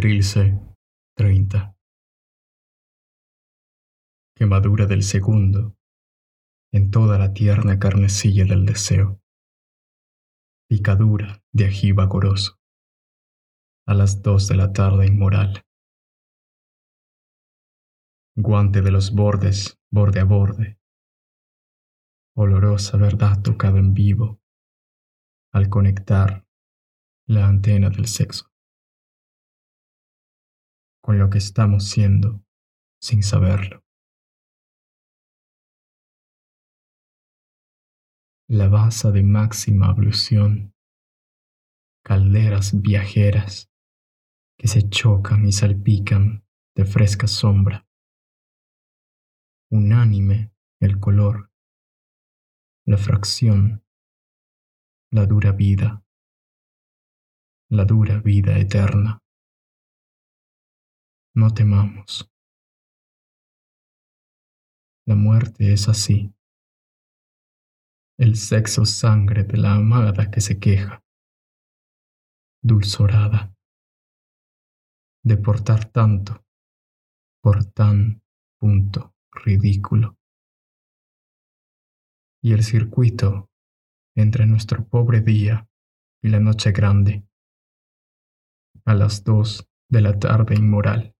Trilce 30. Quemadura del segundo en toda la tierna carnecilla del deseo. Picadura de ají vagoroso a las dos de la tarde inmoral. Guante de los bordes, borde a borde. Olorosa verdad tocada en vivo al conectar la antena del sexo lo que estamos siendo sin saberlo. La base de máxima ablución, calderas viajeras que se chocan y salpican de fresca sombra. Unánime el color, la fracción, la dura vida, la dura vida eterna no temamos. La muerte es así. El sexo sangre de la amada que se queja, dulzorada, de portar tanto por tan punto ridículo. Y el circuito entre nuestro pobre día y la noche grande, a las dos de la tarde inmoral